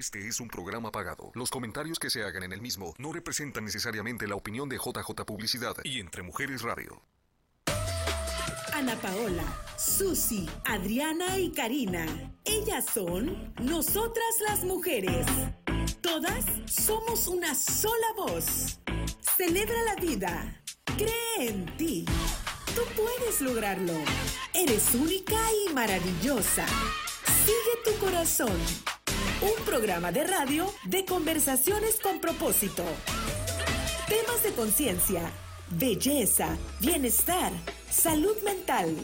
Este es un programa pagado. Los comentarios que se hagan en el mismo no representan necesariamente la opinión de JJ Publicidad y Entre Mujeres Radio. Ana Paola, Susi, Adriana y Karina. Ellas son nosotras las mujeres. Todas somos una sola voz. Celebra la vida. Cree en ti. Tú puedes lograrlo. Eres única y maravillosa. Sigue tu corazón. Un programa de radio de conversaciones con propósito. Temas de conciencia, belleza, bienestar, salud mental,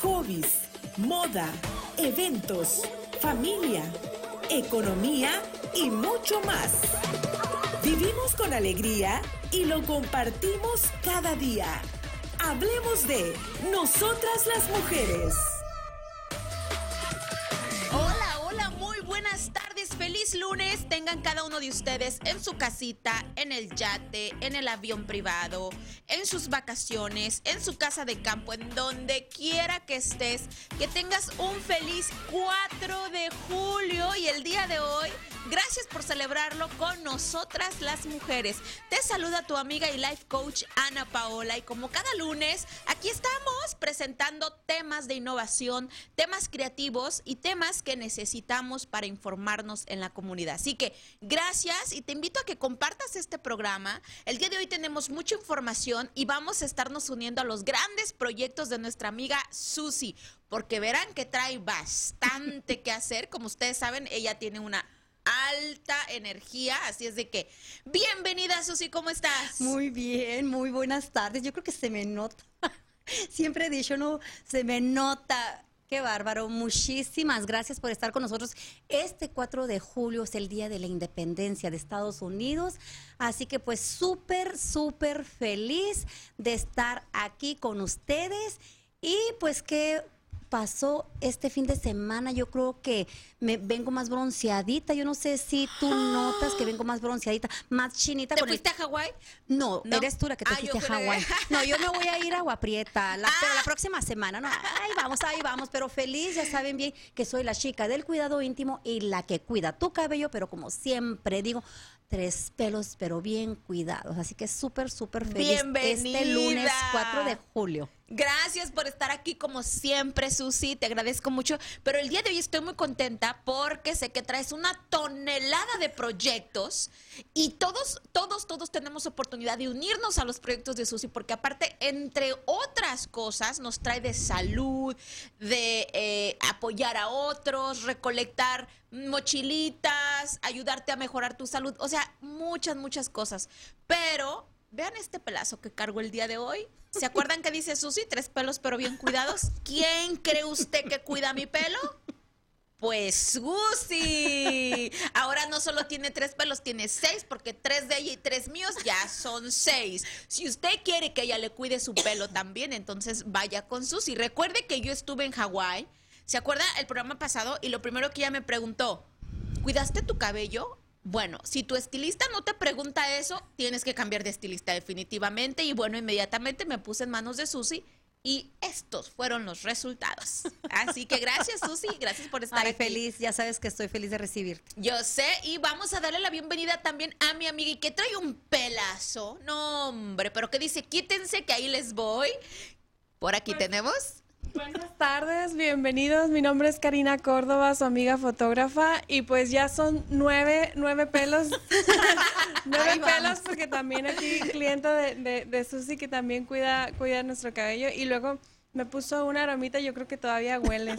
hobbies, moda, eventos, familia, economía y mucho más. Vivimos con alegría y lo compartimos cada día. Hablemos de nosotras las mujeres. Buenas tardes, feliz lunes. Tengan cada uno de ustedes en su casita, en el yate, en el avión privado, en sus vacaciones, en su casa de campo, en donde quiera que estés. Que tengas un feliz 4 de julio y el día de hoy Gracias por celebrarlo con nosotras las mujeres. Te saluda tu amiga y life coach Ana Paola y como cada lunes, aquí estamos presentando temas de innovación, temas creativos y temas que necesitamos para informarnos en la comunidad. Así que gracias y te invito a que compartas este programa. El día de hoy tenemos mucha información y vamos a estarnos uniendo a los grandes proyectos de nuestra amiga Susi, porque verán que trae bastante que hacer. Como ustedes saben, ella tiene una alta energía, así es de que bienvenida Susi, ¿cómo estás? Muy bien, muy buenas tardes. Yo creo que se me nota. Siempre he dicho, no, se me nota. Qué bárbaro. Muchísimas gracias por estar con nosotros. Este 4 de julio es el Día de la Independencia de Estados Unidos. Así que pues súper, súper feliz de estar aquí con ustedes. Y pues qué pasó este fin de semana. Yo creo que me vengo más bronceadita. Yo no sé si tú notas que vengo más bronceadita, más chinita. ¿Te fuiste a Hawái? No, eres tú la que te ah, fuiste a Hawái. No, yo me voy a ir a Agua Prieta, la, pero la ah. próxima semana. No, ahí vamos, ahí vamos. Pero feliz, ya saben bien que soy la chica del cuidado íntimo y la que cuida tu cabello, pero como siempre digo, tres pelos, pero bien cuidados. Así que súper, súper feliz este lunes 4 de julio. Gracias por estar aquí como siempre, Susi. Te agradezco mucho. Pero el día de hoy estoy muy contenta porque sé que traes una tonelada de proyectos y todos, todos, todos tenemos oportunidad de unirnos a los proyectos de Susi porque aparte, entre otras cosas, nos trae de salud, de eh, apoyar a otros, recolectar mochilitas, ayudarte a mejorar tu salud. O sea, muchas, muchas cosas. Pero vean este pelazo que cargo el día de hoy. ¿Se acuerdan que dice Susi? Tres pelos pero bien cuidados. ¿Quién cree usted que cuida mi pelo? Pues Susi. Ahora no solo tiene tres pelos, tiene seis, porque tres de ella y tres míos ya son seis. Si usted quiere que ella le cuide su pelo también, entonces vaya con Susi. Recuerde que yo estuve en Hawái. ¿Se acuerda el programa pasado? Y lo primero que ella me preguntó, ¿cuidaste tu cabello? Bueno, si tu estilista no te pregunta eso, tienes que cambiar de estilista definitivamente. Y bueno, inmediatamente me puse en manos de Susi y estos fueron los resultados. Así que gracias, Susi, gracias por estar Ay, feliz, ya sabes que estoy feliz de recibirte. Yo sé, y vamos a darle la bienvenida también a mi amiga y que trae un pelazo. No, hombre, pero que dice, quítense que ahí les voy. Por aquí tenemos Buenas tardes, bienvenidos. Mi nombre es Karina Córdoba, su amiga fotógrafa, y pues ya son nueve, nueve pelos, nueve pelos, porque también aquí cliente de, de, de Susi que también cuida, cuida nuestro cabello, y luego me puso una aromita, yo creo que todavía huele.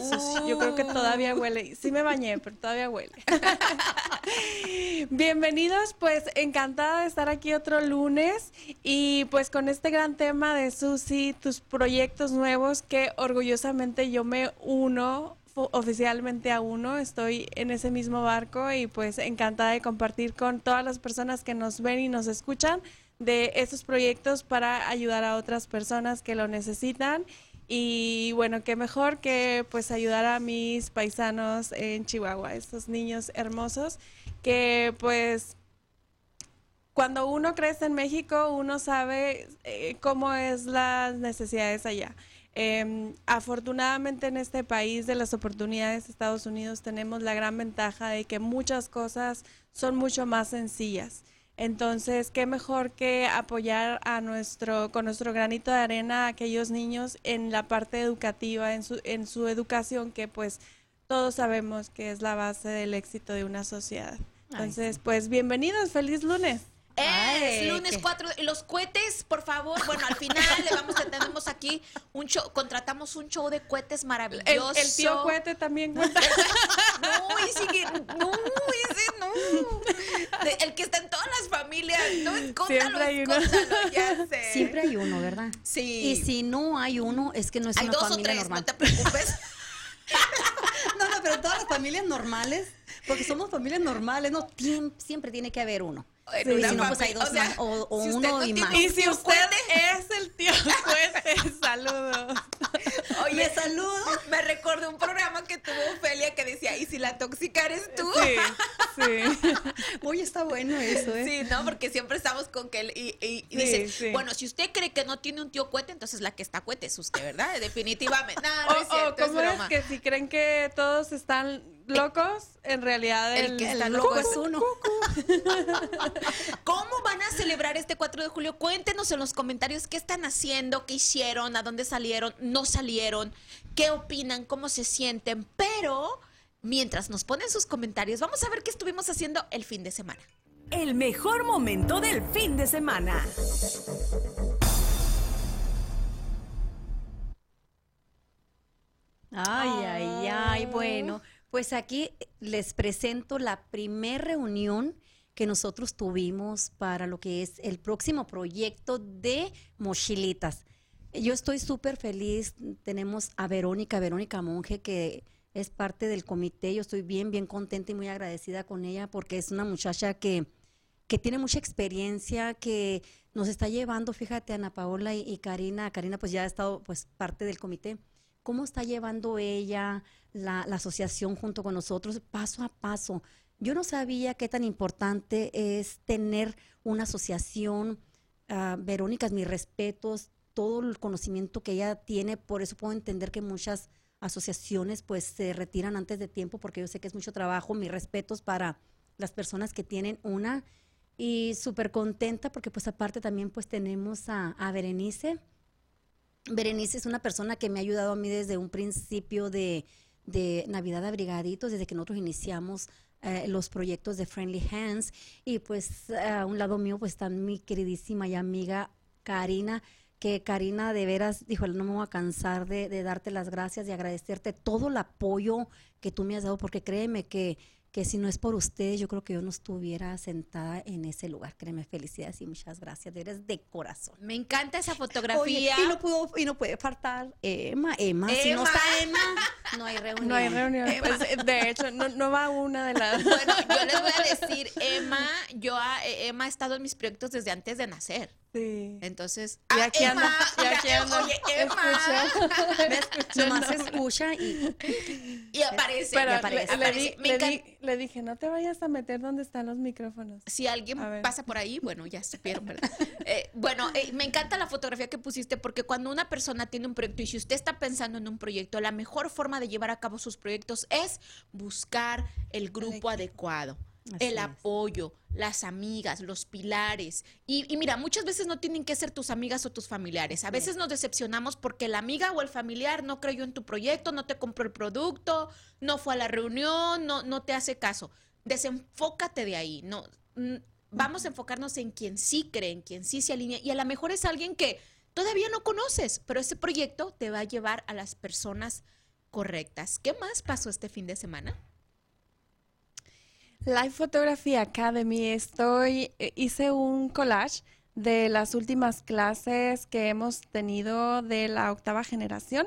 Yo creo que todavía huele. Sí me bañé, pero todavía huele. Bienvenidos, pues encantada de estar aquí otro lunes y pues con este gran tema de Susi, tus proyectos nuevos que orgullosamente yo me uno oficialmente a uno, estoy en ese mismo barco y pues encantada de compartir con todas las personas que nos ven y nos escuchan de estos proyectos para ayudar a otras personas que lo necesitan y bueno, qué mejor que pues ayudar a mis paisanos en Chihuahua, estos niños hermosos que pues cuando uno crece en México, uno sabe eh, cómo es las necesidades allá. Em, afortunadamente en este país de las oportunidades Estados Unidos tenemos la gran ventaja de que muchas cosas son mucho más sencillas. Entonces, qué mejor que apoyar a nuestro, con nuestro granito de arena a aquellos niños en la parte educativa, en su, en su educación, que pues todos sabemos que es la base del éxito de una sociedad. Entonces, pues bienvenidos, feliz lunes. Es lunes 4. Y los cohetes, por favor. Bueno, al final le vamos a tenemos aquí un show, contratamos un show de cohetes maravilloso. El, tío cohete también cuenta. no, ese que, no, ese no. el que está en todas las familias. No, Siempre hay uno. ya sé. Siempre hay uno, ¿verdad? Sí. Y si no hay uno, es que no es hay una dos familia o tres, normal. No te preocupes. no, no, pero todas las familias normales, porque somos familias normales, no, siempre tiene que haber uno. Sí, si no, pues hay dos o, sea, más, o, o si uno y más. Y si usted es el tío Cuete, saludos. Oye, me saludo. Me recordé un programa que tuvo Ofelia que decía, ¿y si la tóxica eres tú? Sí, sí. Oye, está bueno eso, ¿eh? Sí, ¿no? Porque siempre estamos con que él y, y, y sí, dice, sí. bueno, si usted cree que no tiene un tío Cuete, entonces la que está Cuete es usted, ¿verdad? Definitivamente. No, no o, es cierto, o ¿cómo es, es que si creen que todos están locos, en realidad el, el que está el loco, loco es uno. ¿Cómo van a celebrar este 4 de julio? Cuéntenos en los comentarios qué están haciendo, qué hicieron, a dónde salieron, no salieron, qué opinan, cómo se sienten. Pero mientras nos ponen sus comentarios, vamos a ver qué estuvimos haciendo el fin de semana. El mejor momento del fin de semana. Pues aquí les presento la primer reunión que nosotros tuvimos para lo que es el próximo proyecto de mochilitas. Yo estoy súper feliz, tenemos a Verónica, Verónica Monge, que es parte del comité, yo estoy bien, bien contenta y muy agradecida con ella porque es una muchacha que, que tiene mucha experiencia, que nos está llevando, fíjate, Ana Paola y, y Karina, Karina pues ya ha estado pues parte del comité, cómo está llevando ella la, asociación junto con nosotros paso a paso. Yo no sabía qué tan importante es tener una asociación. Uh, Verónica, mis respetos, todo el conocimiento que ella tiene, por eso puedo entender que muchas asociaciones pues se retiran antes de tiempo porque yo sé que es mucho trabajo. Mis respetos para las personas que tienen una y súper contenta porque pues aparte también pues tenemos a, a Berenice. Berenice es una persona que me ha ayudado a mí desde un principio de, de Navidad Abrigaditos, desde que nosotros iniciamos eh, los proyectos de Friendly Hands. Y pues a un lado mío pues está mi queridísima y amiga Karina, que Karina de veras, dijo, no me voy a cansar de, de darte las gracias y agradecerte todo el apoyo que tú me has dado, porque créeme que que si no es por ustedes, yo creo que yo no estuviera sentada en ese lugar. Créeme, felicidades y muchas gracias. Eres de corazón. Me encanta esa fotografía. Oye, y, no pudo, y no puede faltar Emma. Emma, Emma. si no está Emma, no hay reunión. No hay reunión. Pues, de hecho, no, no, va una de las... Bueno, yo les voy a decir, Emma, yo a, Emma ha estado en mis proyectos desde antes de nacer. Sí. Entonces, y aquí ah, anda, Emma, y aquí anda. Oye, Emma. Me escucha. Nomás escucha y, y aparece. Pero y aparece, le, aparece. Le, le, di, le, dije, no te vayas a meter donde están los micrófonos. Si alguien pasa por ahí, bueno, ya supieron, ¿verdad? eh, bueno, eh, me encanta la fotografía que pusiste porque cuando una persona tiene un proyecto y si usted está pensando en un proyecto, la mejor forma de llevar a cabo sus proyectos es buscar el grupo adecuado. Así el apoyo, las amigas, los pilares. Y, y, mira, muchas veces no tienen que ser tus amigas o tus familiares. A veces nos decepcionamos porque la amiga o el familiar no creyó en tu proyecto, no te compró el producto, no fue a la reunión, no, no te hace caso. Desenfócate de ahí. No, vamos a enfocarnos en quien sí cree, en quien sí se alinea. Y a lo mejor es alguien que todavía no conoces, pero ese proyecto te va a llevar a las personas correctas. ¿Qué más pasó este fin de semana? Live Photography Academy, estoy, eh, hice un collage de las últimas clases que hemos tenido de la octava generación.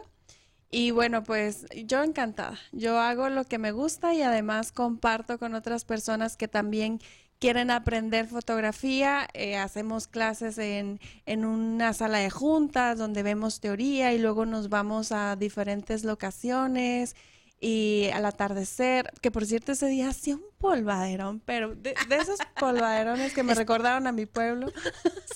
Y bueno, pues yo encantada. Yo hago lo que me gusta y además comparto con otras personas que también quieren aprender fotografía. Eh, hacemos clases en, en una sala de juntas donde vemos teoría y luego nos vamos a diferentes locaciones y al atardecer, que por cierto ese día hacía un polvaderón, pero de, de esos polvaderones que me recordaron a mi pueblo.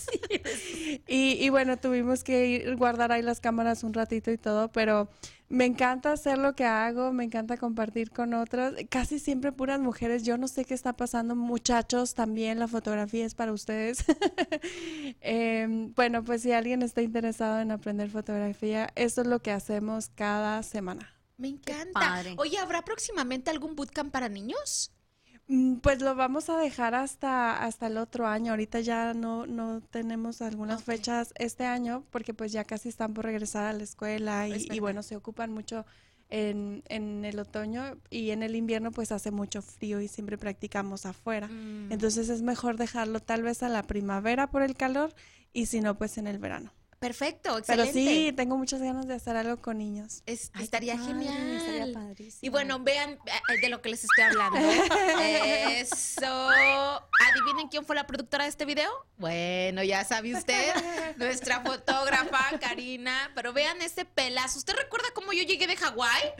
Sí. y, y bueno, tuvimos que ir guardar ahí las cámaras un ratito y todo, pero me encanta hacer lo que hago, me encanta compartir con otras, casi siempre puras mujeres, yo no sé qué está pasando, muchachos, también la fotografía es para ustedes. Em, bueno, pues si alguien está interesado en aprender fotografía, eso es lo que hacemos cada semana. Me encanta. padre. Oye, ¿habrá próximamente algún bootcamp para niños? Mm, Pues lo vamos a dejar hasta, hasta el otro año. Ahorita ya no, no tenemos algunas fechas este año porque pues ya casi están por regresar a la escuela Es y, bueno, se ocupan mucho en, en el otoño y en el invierno pues hace mucho frío y siempre practicamos afuera. Mm. Entonces es mejor dejarlo tal vez a la primavera por el calor y si no pues en el verano. Perfecto, Pero excelente. sí, tengo muchas ganas de hacer algo con niños. Es- Ay, qué estaría padre, genial. estaría padrísimo. Y bueno, vean eh, de lo que les estoy hablando. Eso. ¿Adivinen quién fue la productora de este video? Bueno, ya sabe usted, nuestra fotógrafa Karina. Pero vean este pelazo. ¿Usted recuerda cómo yo llegué de Hawái?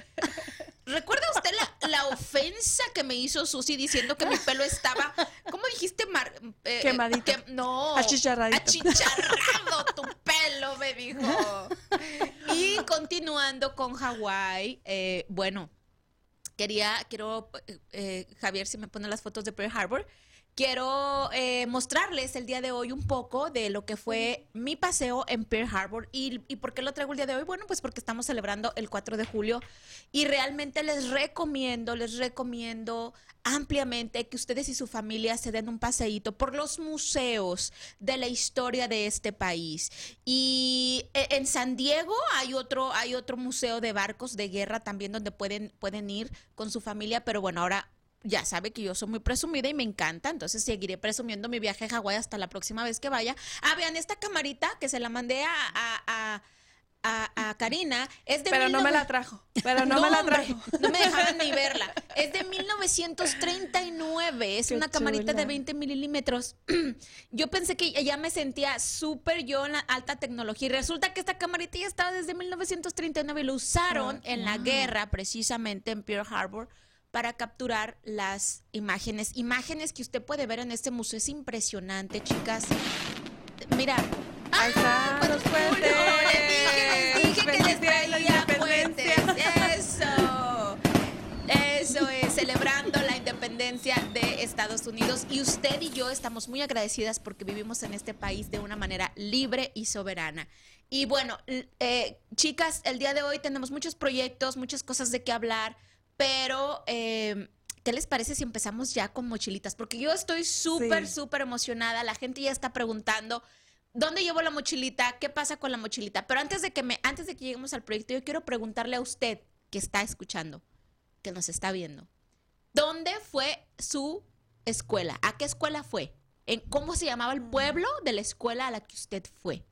¿Recuerda usted la, la ofensa que me hizo Susi diciendo que mi pelo estaba, ¿cómo dijiste? Mar, eh, Quemadito. que- no. Achicharradito. Achicharrado tu pelo, me dijo. Y continuando con Hawái, eh, bueno, quería, quiero, eh, eh, Javier, si me pone las fotos de Pearl Harbor, quiero eh, mostrarles el día de hoy un poco de lo que fue mi paseo en Pearl Harbor. ¿Y, ¿Y por qué lo traigo el día de hoy? Bueno, pues porque estamos celebrando el 4 de julio y realmente les recomiendo, les recomiendo ampliamente que ustedes y su familia se den un paseíto por los museos de la historia de este país. Y e- en San Diego hay otro, hay otro museo de barcos de guerra también donde pueden, pueden ir con su familia, pero bueno, ahora ya sabe que yo soy muy presumida y me encanta, entonces seguiré presumiendo mi viaje a Hawái hasta la próxima vez que vaya. Ah, vean esta camarita que se la mandé a, a, a, Karina. Es de Pero no me 19 la trajo. Pero no, me la hombre, trajo. no me dejaban ni verla. Es de 1939. Es Qué una camarita de chula. 20 milímetros. Yo pensé que ya me sentía súper yo en la alta tecnología. Y resulta que esta camarita ya estaba desde 1939 y lo usaron Ah, en la guerra, precisamente en Pearl Harbor, para capturar las imágenes. Imágenes que usted puede ver en este museo. Es impresionante, chicas. Mira. Ahí ¡Ah! los puentes. Les dije, les dije que les traía puentes. Eso. Eso es, celebrando la independencia de Estados Unidos. Y usted y yo estamos muy agradecidas porque vivimos en este país de una manera libre y soberana. Y bueno, eh, chicas, el día de hoy tenemos muchos proyectos, muchas cosas de qué hablar, pero eh, ¿qué les parece si empezamos ya con mochilitas? Porque yo estoy súper, Sí. súper emocionada. La gente ya está preguntando. ¿Dónde llevo la mochilita? ¿Qué pasa con la mochilita? Pero antes de que me, antes de que lleguemos al proyecto, yo quiero preguntarle a usted que está escuchando, que nos está viendo. ¿Dónde fue su escuela? ¿A qué escuela fue? ¿En cómo se llamaba el pueblo de la escuela a la que usted fue?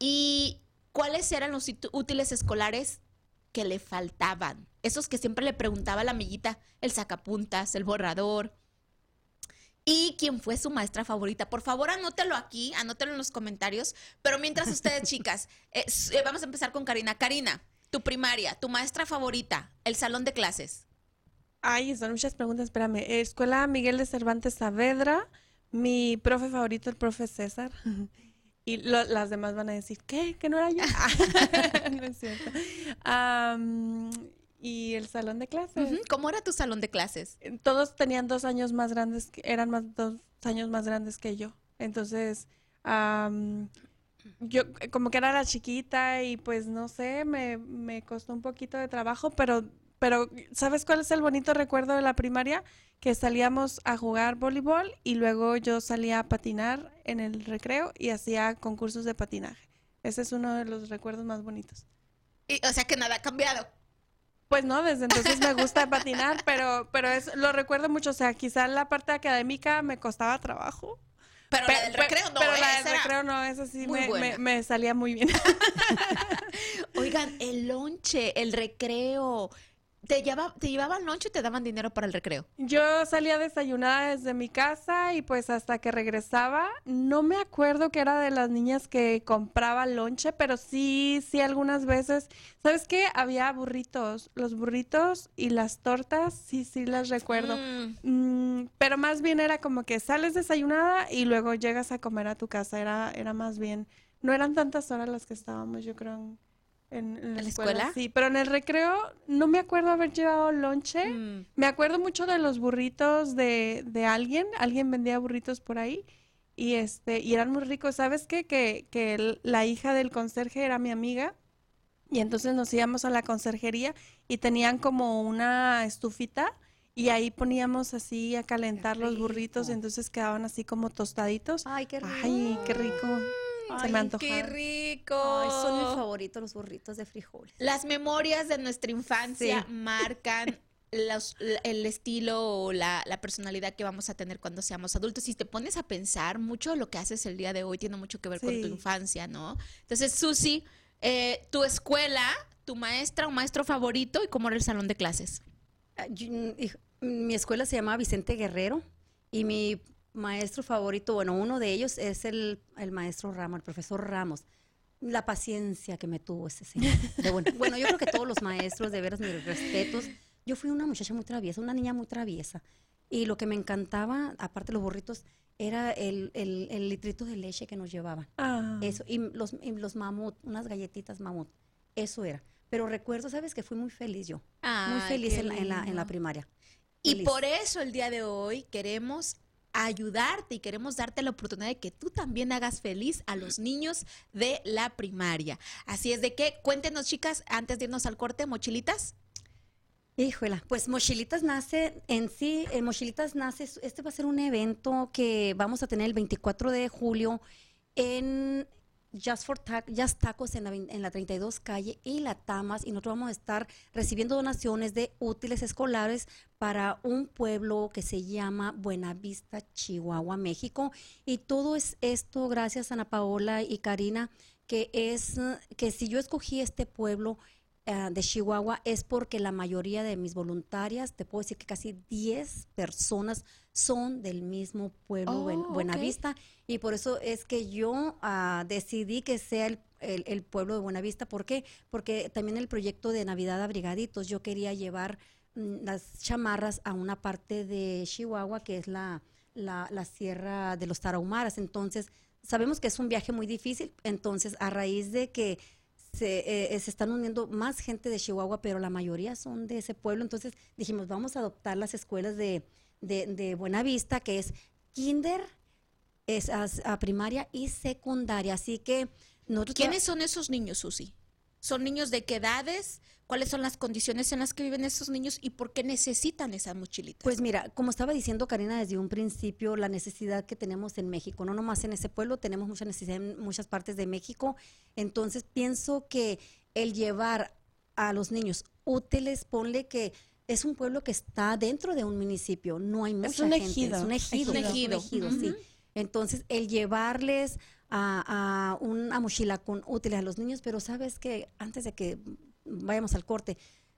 ¿Y cuáles eran los útiles escolares que le faltaban? Esos que siempre le preguntaba a la amiguita, el sacapuntas, el borrador. ¿Y quién fue su maestra favorita? Por favor, anótelo aquí, anótelo en los comentarios. Pero mientras ustedes, chicas, eh, eh, vamos a empezar con Karina. Karina, tu primaria, tu maestra favorita, el salón de clases. Ay, son muchas preguntas, espérame. Escuela Miguel de Cervantes Saavedra, mi profe favorito, el profe César. Y lo- las demás van a decir, ¿qué? ¿Que no era yo? no es cierto. Am, y el salón de clases. ¿Cómo era tu salón de clases? Todos tenían dos años más grandes, eran más dos años más grandes que yo. Entonces, am, yo eh, como que era la chiquita y pues no sé, me, me costó un poquito de trabajo, pero, pero ¿sabes cuál es el bonito recuerdo de la primaria? Que salíamos a jugar voleibol y luego yo salía a patinar en el recreo y hacía concursos de patinaje. Ese es uno de los recuerdos más bonitos. Y, o sea que nada ha cambiado. Pues no, desde entonces me gusta patinar, pero, pero es, lo recuerdo mucho. O sea, quizá la parte académica me costaba trabajo. Pero Pe- la del recreo no, Pero ¿eh? la del recreo no, esa sí me- me salía muy bien. Oigan, el lonche, el recreo. ¿Te, lleva, ¿Te llevaban lonche o te daban dinero para el recreo? Yo salía desayunada desde mi casa y pues hasta que regresaba, no me acuerdo que era de las niñas que compraba lonche, pero sí, sí algunas veces, ¿sabes qué? Había burritos, los burritos y las tortas, sí, sí las recuerdo. Mm. Mm, pero más bien era como que sales desayunada y luego llegas a comer a tu casa, era, era más bien, no eran tantas horas las que estábamos, yo creo. en- En, en la, ¿En la escuela, escuela? sí, pero en el recreo no me acuerdo haber llevado lonche. Mm. Me acuerdo mucho de los burritos de, de alguien, alguien vendía burritos por ahí y este y eran muy ricos. ¿Sabes qué? Que, que el- la hija del conserje era mi amiga y entonces nos íbamos a la conserjería y tenían como una estufita y ahí poníamos así a calentar los burritos entonces quedaban así como tostaditos. Ay, qué rico. Ay, qué rico. Se Ay, me antojó. ¡Qué rico! Ay, son mis favoritos los burritos de frijoles. Las memorias de nuestra infancia Sí. marcan los- el estilo o la, la personalidad que vamos a tener cuando seamos adultos. Si te pones a pensar, mucho de lo que haces el día de hoy tiene mucho que ver con tu infancia, ¿no? Entonces, Susi, eh, tu escuela, tu maestra o maestro favorito y cómo era el salón de clases. Ah, yo- Mi escuela se llamaba Vicente Guerrero y mi maestro favorito, bueno, uno de ellos es el, el maestro Ramos, el profesor Ramos. La paciencia que me tuvo ese señor. De bueno, bueno, yo creo que todos los maestros, de veras, mis respetos. Yo fui una muchacha muy traviesa, una niña muy traviesa. Y lo que me encantaba, aparte de los burritos, era el, el, el litrito de leche que nos llevaban. Ah. Eso, y los, y los mamut, unas galletitas mamut. Eso era. Pero recuerdo, ¿sabes? Que fui muy feliz yo. muy Ay, feliz en la, en, la, en la primaria. Y Feliz. por eso el día de hoy queremos ayudarte y queremos darte la oportunidad de que tú también hagas feliz a los niños de la primaria. Así es de que cuéntenos, chicas, antes de irnos al corte, mochilitas. Híjola, pues Mochilitas nace en sí, en Mochilitas nace, este va a ser un evento que vamos a tener el 24 de julio en Just for Just Tacos en la, en la 32 calle y la Tamas y nosotros vamos a estar recibiendo donaciones de útiles escolares para un pueblo que se llama Buenavista, Chihuahua, México. Y todo es esto gracias a Ana Paola y Karina que es que si yo escogí este pueblo eh, de Chihuahua es porque la mayoría de mis voluntarias, te puedo decir que casi 10 personas son del mismo pueblo, Oh. Buenavista, y por eso es que yo ah, decidí que sea el, el- el pueblo de Buenavista. ¿Por qué? Porque también el proyecto de Navidad Abrigaditos, yo quería llevar mm, las chamarras a una parte de Chihuahua, que es la, la, la sierra de los Tarahumaras. Entonces, sabemos que es un viaje muy difícil, entonces a raíz de que se, eh, se están uniendo más gente de Chihuahua, pero la mayoría son de ese pueblo. Entonces dijimos, vamos a adoptar las escuelas de, de, de Buenavista, que es kinder, es a, a primaria y secundaria. Así que nosotros... ¿Quiénes son esos niños, Susi? ¿Son niños de qué edades? ¿Cuáles son las condiciones en las que viven esos niños y por qué necesitan esas mochilitas? Pues mira, como estaba diciendo Karina desde un principio, la necesidad que tenemos en México, no nomás en ese pueblo, tenemos mucha necesidad en muchas partes de México. Entonces pienso que el llevar a los niños útiles, ponle que es un pueblo que está dentro de un municipio, no hay mucha un gente, ejido. es un ejido, Es un ejido. sí. Entonces, el llevarles a, una mochila con útiles a los niños, pero sabes que antes de que vayamos al corte,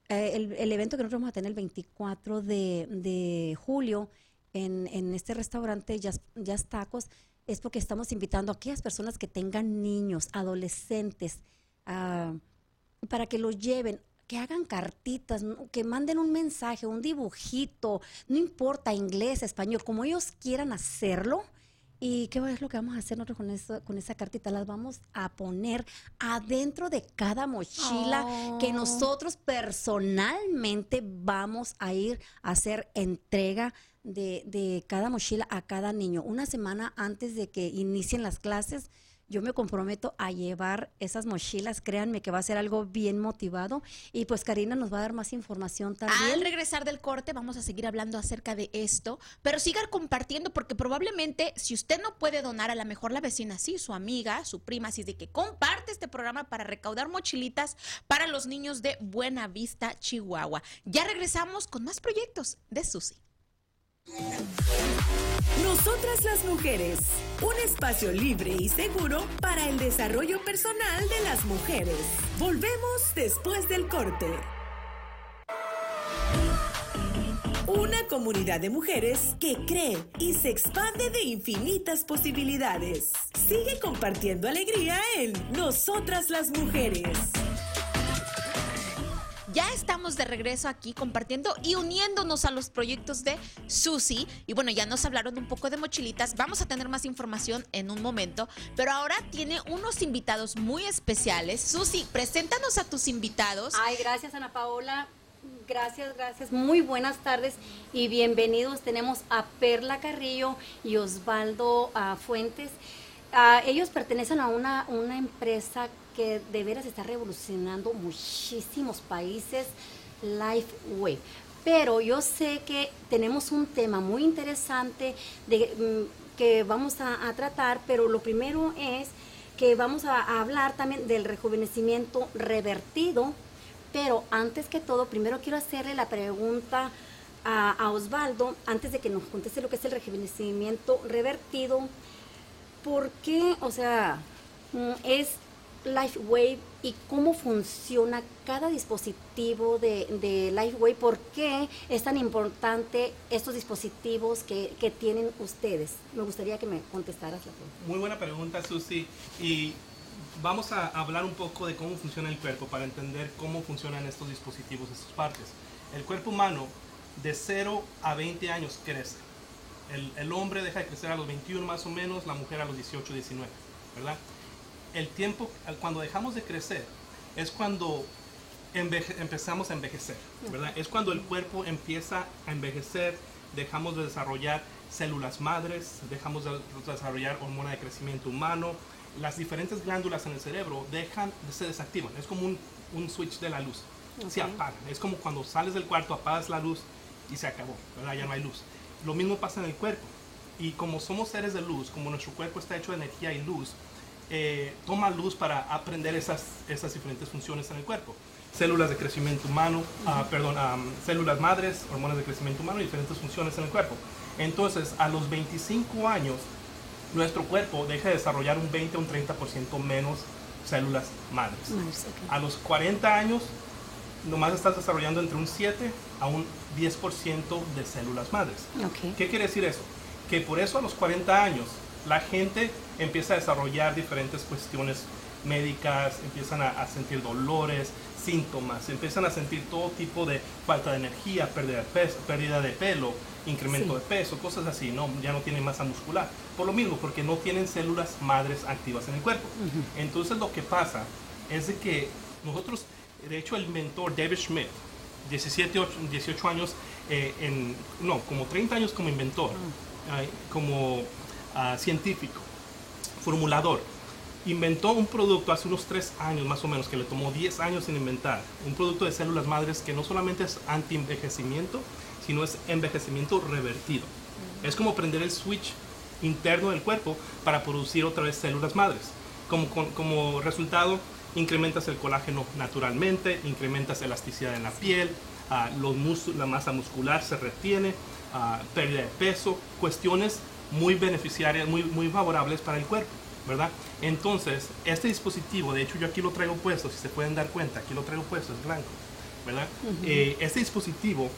eh, el, el evento que nosotros vamos a tener el 24 de, de julio en, en este restaurante Jazz Tacos es porque estamos invitando a aquellas personas que tengan niños, adolescentes, ah, para que los lleven que hagan cartitas, que manden un mensaje, un dibujito, no importa inglés, español, como ellos quieran hacerlo. ¿Y qué es lo que vamos a hacer nosotros con, eso, con esa cartita? Las vamos a poner adentro de cada mochila que Oh. nosotros personalmente vamos a ir a hacer entrega de, de cada mochila a cada niño. Una semana antes de que inicien las clases, yo me comprometo a llevar esas mochilas. Créanme que va a ser algo bien motivado. Y pues Karina nos va a dar más información también. Al regresar del corte vamos a seguir hablando acerca de esto, pero sigan compartiendo porque probablemente si usted no puede donar, a lo mejor la vecina sí, su amiga, su prima, así de que comparte este programa para recaudar mochilitas para los niños de Buena Vista, Chihuahua. Ya regresamos con más proyectos de Susi. Nosotras las mujeres, un espacio libre y seguro para el desarrollo personal de las mujeres. Volvemos después del corte. una comunidad de mujeres que cree y se expande de infinitas posibilidades. Sigue compartiendo alegría en Nosotras las Mujeres. Ya estamos de regreso aquí compartiendo y uniéndonos a los proyectos de Susi. Y bueno, ya nos hablaron un poco de mochilitas. Vamos a tener más información en un momento. Pero ahora tiene unos invitados muy especiales. Susi, preséntanos a tus invitados. Ay, gracias Ana Paola. Gracias, gracias. Muy buenas tardes y bienvenidos. Tenemos a Perla Carrillo y Osvaldo ah, Fuentes. Ah, ellos pertenecen a una, una empresa de veras está revolucionando muchísimos países, LifeWay. Pero yo sé que tenemos un tema muy interesante de, mm, que vamos a, tratar, pero lo primero es que vamos a, a hablar también del rejuvenecimiento revertido. Pero antes que todo, primero quiero hacerle la pregunta a, a Osvaldo, antes de que nos conteste lo que es el rejuvenecimiento revertido. ¿Por qué, o sea, mm, es LifeWave y cómo funciona cada dispositivo de, de LifeWave? ¿Por qué es tan importante estos dispositivos que, tienen ustedes? Me gustaría que me contestaras la pregunta. Muy buena pregunta, Susi. Y vamos a hablar un poco de cómo funciona el cuerpo para entender cómo funcionan estos dispositivos, estas partes. El cuerpo humano de 0 a 20 años crece. El, el hombre deja de crecer a los 21 más o menos, la mujer a los 18, 19, ¿verdad? El tiempo, cuando dejamos de crecer, es cuando enveje- empezamos a envejecer, ¿verdad? Es cuando el cuerpo empieza a envejecer, dejamos de desarrollar células madres, dejamos de desarrollar hormona de crecimiento humano, las diferentes glándulas en el cerebro dejan, se desactivan, es como un, un switch de la luz, se Ok. apagan, es como cuando sales del cuarto, apagas la luz y se acabó, ¿verdad? Ya no hay luz. Lo mismo pasa en el cuerpo, y como somos seres de luz, como nuestro cuerpo está hecho de energía y luz, eh, toma luz para aprender esas, esas diferentes funciones en el cuerpo. Células de crecimiento humano, ah, perdón, am, células madres, hormonas de crecimiento humano y diferentes funciones en el cuerpo. Entonces, a los 25 años, nuestro cuerpo deja de desarrollar un 20 o un 30% menos células madres. A los 40 años, nomás estás desarrollando entre un 7 a un 10% de células madres. Ok. ¿Qué quiere decir eso? Que por eso a los 40 años la gente empieza a desarrollar diferentes cuestiones médicas, empiezan a, a sentir dolores, síntomas, empiezan a sentir todo tipo de falta de energía, pérdida de, peso, pérdida de pelo, incremento Sí. de peso, cosas así, ¿no? ya no tienen masa muscular. Por lo mismo, porque no tienen células madres activas en el cuerpo. Entonces lo que pasa es de que nosotros, de hecho el mentor David Schmidt, 17, ocho- 18 años, eh, en, no, como 30 años como inventor, como ah, científico, formulador, inventó un producto hace unos 3 años más o menos, que le tomó 10 años en inventar, un producto de células madres que no solamente es anti-envejecimiento, sino es envejecimiento revertido. Es como prender el switch interno del cuerpo para producir otra vez células madres. Como, como resultado, incrementas el colágeno naturalmente, incrementas elasticidad en la piel, ah, los la masa muscular se retiene, ah, pérdida de peso, cuestiones muy beneficiarias, muy, muy favorables para el cuerpo, ¿verdad? Entonces, este dispositivo, de hecho yo aquí lo traigo puesto, si se pueden dar cuenta, aquí lo traigo puesto, es blanco, ¿verdad? Eh, este dispositivo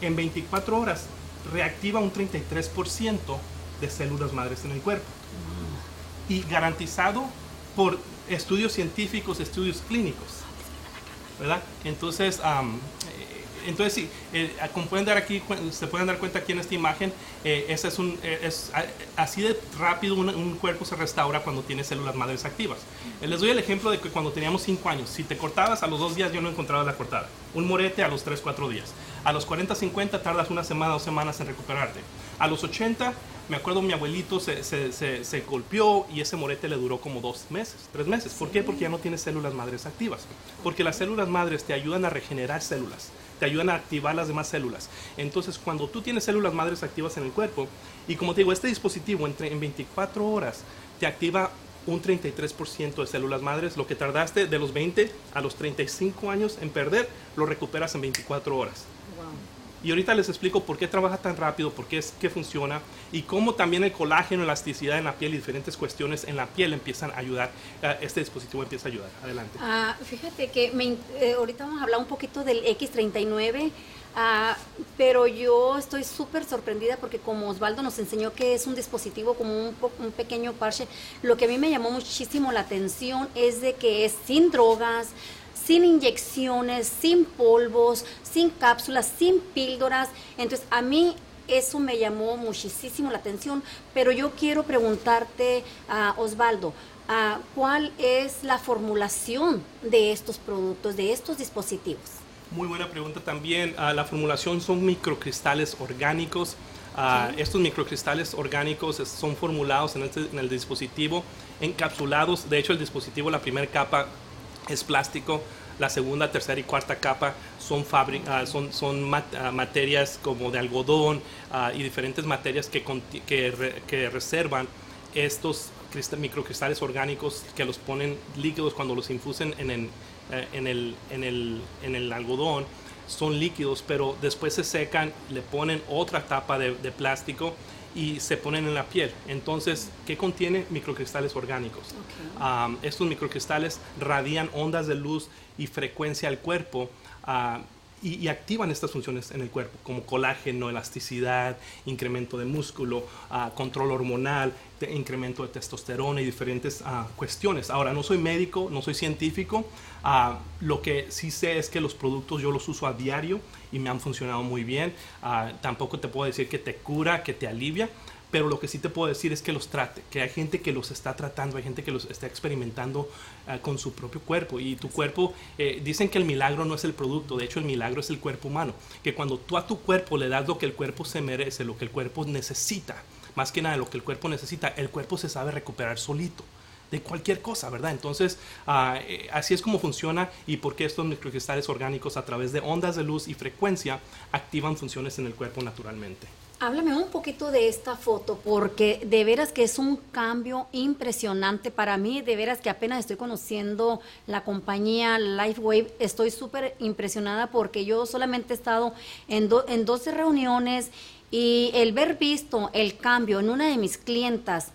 en 24 horas reactiva un 33% de células madres en el cuerpo. Y garantizado por estudios científicos, estudios clínicos. ¿Verdad? Entonces, eh, entonces sí, eh, como pueden dar aquí, se pueden dar cuenta aquí en esta imagen, eh, ese es un, eh, es, a- así de rápido un, un cuerpo se restaura cuando tiene células madres activas. Eh, les doy el ejemplo de que cuando teníamos 5 años, si te cortabas a los dos días yo no encontraba la cortada. Un morete a los 3, 4 días. A los 40, 50 tardas una semana, dos semanas en recuperarte. A los 80, me acuerdo mi abuelito se, se, se, se golpeó y ese morete le duró como dos meses, tres meses. ¿Por qué? Porque ya no tiene células madres activas. Porque las células madres te ayudan a regenerar células, te ayudan a activar las demás células. Entonces, cuando tú tienes células madres activas en el cuerpo, y como te digo, este dispositivo entre, en 24 horas te activa un 33% de células madres, lo que tardaste de los 20 a los 35 años en perder, lo recuperas en 24 horas. Y ahorita les explico por qué trabaja tan rápido, por qué es que funciona y cómo también el colágeno, elasticidad en la piel y diferentes cuestiones en la piel empiezan a ayudar. eh, Este dispositivo empieza a ayudar. Adelante. Ah, fíjate que me eh, ahorita vamos a hablar un poquito del X39. Ah, pero yo estoy súper sorprendida porque como Osvaldo nos enseñó que es un dispositivo como un, un pequeño parche, lo que a mí me llamó muchísimo la atención es de que es sin drogas, sin inyecciones, sin polvos, sin cápsulas, sin píldoras. Entonces a mí eso me llamó muchísimo la atención, pero yo quiero preguntarte, a Osvaldo, ah, ¿cuál es la formulación de estos productos, de estos dispositivos? Muy buena pregunta también. Ah, la formulación son microcristales orgánicos. Ah, Estos microcristales orgánicos son formulados en, este- en el dispositivo, encapsulados. De hecho, el dispositivo, la primera capa es plástico, la segunda, tercera y cuarta capa son, ah, son, son ah, materias como de algodón ah, y diferentes materias que, que, re- que reservan estos crista- microcristales orgánicos que los ponen líquidos cuando los infusen en el, eh, en el, en el, en el algodón son líquidos, pero después se secan, le ponen otra tapa de, de plástico y se ponen en la piel. Entonces, ¿qué contiene? Microcristales orgánicos. Um, estos microcristales radian ondas de luz y frecuencia al cuerpo ah, y, activan estas funciones en el cuerpo, como colágeno, elasticidad, incremento de músculo, ah, control hormonal, te- incremento de testosterona y diferentes ah, cuestiones. Ahora, no soy médico, no soy científico. ah, lo que sí sé es que los productos yo los uso a diario y me han funcionado muy bien. Tampoco te puedo decir que te cura, que te alivia, pero lo que sí te puedo decir es que los trate, que hay gente que los está tratando, hay gente que los está experimentando ah, con su propio cuerpo y tu cuerpo, eh, dicen que el milagro no es el producto, de hecho el milagro es el cuerpo humano, que cuando tú a tu cuerpo le das lo que el cuerpo se merece, lo que el cuerpo necesita, más que nada lo que el cuerpo necesita, el cuerpo se sabe recuperar solito de cualquier cosa, ¿verdad? Entonces, eh, así es como funciona y por qué estos microcristales orgánicos a través de ondas de luz y frecuencia activan funciones en el cuerpo naturalmente. Háblame un poquito de esta foto, porque de veras que es un cambio impresionante para mí, de veras que apenas estoy conociendo la compañía LifeWave, estoy súper impresionada porque yo solamente he estado en, do- en 12 reuniones y el ver visto el cambio en una de mis clientas,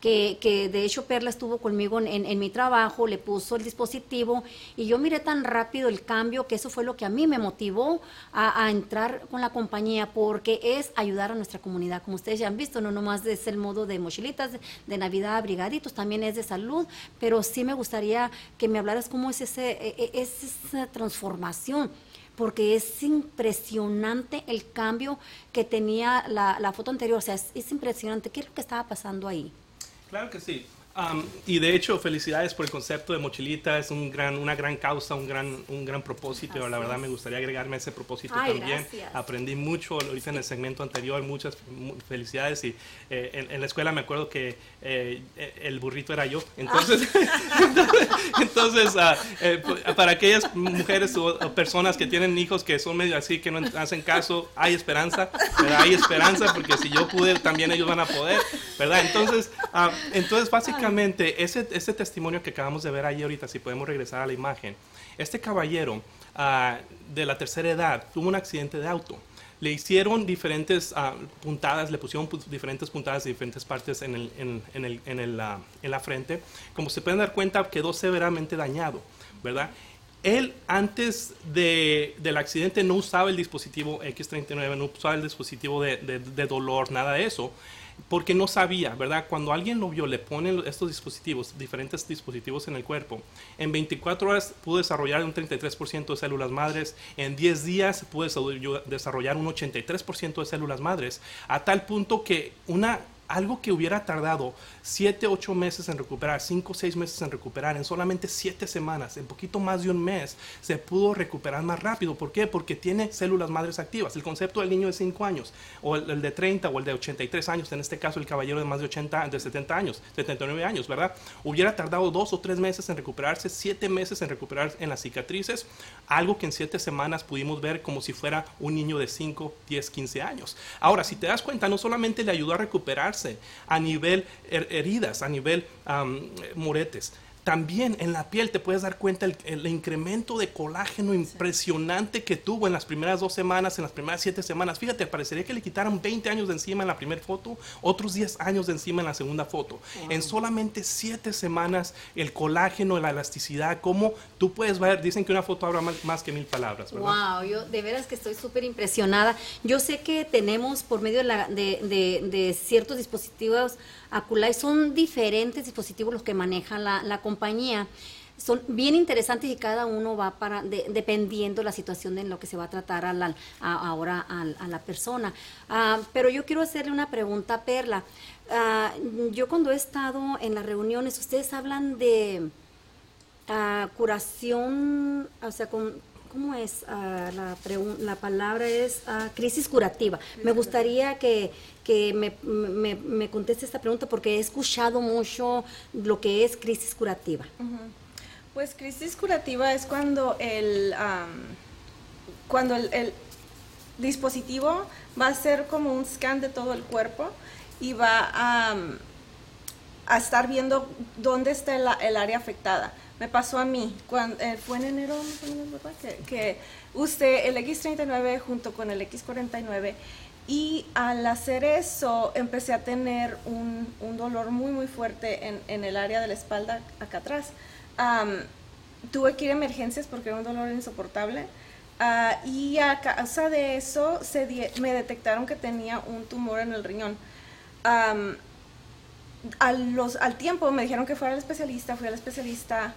que, que de hecho Perla estuvo conmigo en, mi trabajo, le puso el dispositivo y yo miré tan rápido el cambio que eso fue lo que a mí me motivó a, entrar con la compañía porque es ayudar a nuestra comunidad. Como ustedes ya han visto, no nomás es el modo de mochilitas de, Navidad, abrigaditos, también es de salud, pero sí me gustaría que me hablaras cómo es, ese, e- e- es esa transformación porque es impresionante el cambio que tenía la, la foto anterior, o sea, es, es impresionante. ¿Qué es lo que estaba pasando ahí? Claro que sí. Am, y de hecho, felicidades por el concepto de mochilita, es un gran, una gran causa, un gran, un gran propósito. Así la verdad me gustaría agregarme a ese propósito Ay, también. gracias. Aprendí mucho ahorita en el segmento anterior, muchas mu- felicidades. Y eh, en, en la escuela me acuerdo que eh, el burrito era yo. Entonces, entonces ah, eh, para aquellas mujeres o, o personas que tienen hijos que son medio así, que no hacen caso, hay esperanza, ¿verdad? Hay esperanza porque si yo pude, también ellos van a poder, ¿verdad? Entonces, ah, entonces básicamente, ese, ese testimonio que acabamos de ver ahí ahorita, si podemos regresar a la imagen, este caballero ah, de la tercera edad tuvo un accidente de auto. Le hicieron diferentes ah, puntadas, le pusieron pu- diferentes puntadas de diferentes partes en, el, en, en el- en el, ah, en la frente. Como se pueden dar cuenta, quedó severamente dañado, ¿verdad? Él antes de, del accidente no usaba el dispositivo X39, no usaba el dispositivo de, de- de dolor, nada de eso, porque no sabía, ¿verdad? Cuando alguien lo vio, le ponen estos dispositivos, diferentes dispositivos en el cuerpo, en 24 horas pudo desarrollar un 33% de células madres, en 10 días pudo desarroll- desarrollar un 83% de células madres, a tal punto que una algo que hubiera tardado 7, 8 meses en recuperar, 5, 6 meses en recuperar, en solamente 7 semanas, en poquito más de un mes, se pudo recuperar más rápido. ¿Por qué? Porque tiene células madres activas. El concepto del niño de 5 años, o el, el de 30, o el de 83 años, en este caso el caballero de más de 80, de 70 años, 79 años, ¿verdad? Hubiera tardado 2 o 3 meses en recuperarse, 7 meses en recuperar en las cicatrices, algo que en 7 semanas pudimos ver como si fuera un niño de 5, 10, 15 años. Ahora, si te das cuenta, no solamente le ayudó a recuperarse a nivel her- heridas, a nivel am, moretes, también en la piel te puedes dar cuenta el, el incremento de colágeno impresionante que tuvo en las primeras dos semanas, en las primeras siete semanas. Fíjate, parecería que le quitaron 20 años de encima en la primera foto, otros 10 años de encima en la segunda foto. En solamente siete semanas, el colágeno, la elasticidad, como tú puedes ver, dicen que una foto habla más, más que mil palabras, ¿verdad? Wow, yo de veras que estoy súper impresionada. Yo sé que tenemos por medio de, la- de- de- de ciertos dispositivos Aculay, son diferentes dispositivos los que maneja la, la compañía. Son bien interesantes y cada uno va para, de- dependiendo la situación en lo que se va a tratar a la- a- ahora al- a, la persona. Ah, pero yo quiero hacerle una pregunta a Perla. Ah, yo cuando he estado en las reuniones, ustedes hablan de ah, curación, o sea, con, ¿cómo es? Ah, la, la palabra es ah, crisis curativa. Me gustaría que, que me, me, conteste esta pregunta porque he escuchado mucho lo que es crisis curativa. Pues crisis curativa es cuando el, am, cuando el, dispositivo va a hacer como un scan de todo el cuerpo y va a, estar viendo dónde está el área afectada. Me pasó a mí, cuando, fue en enero, ¿verdad? Que, que usé el X39 junto con el X49 y al hacer eso empecé a tener un, un dolor muy muy fuerte en, en el área de la espalda acá atrás. Am, tuve que ir a emergencias porque era un dolor insoportable. Ah, y a causa de eso se die- me detectaron que tenía un tumor en el riñón. Am, a los, al tiempo me dijeron que fuera al especialista, fui al especialista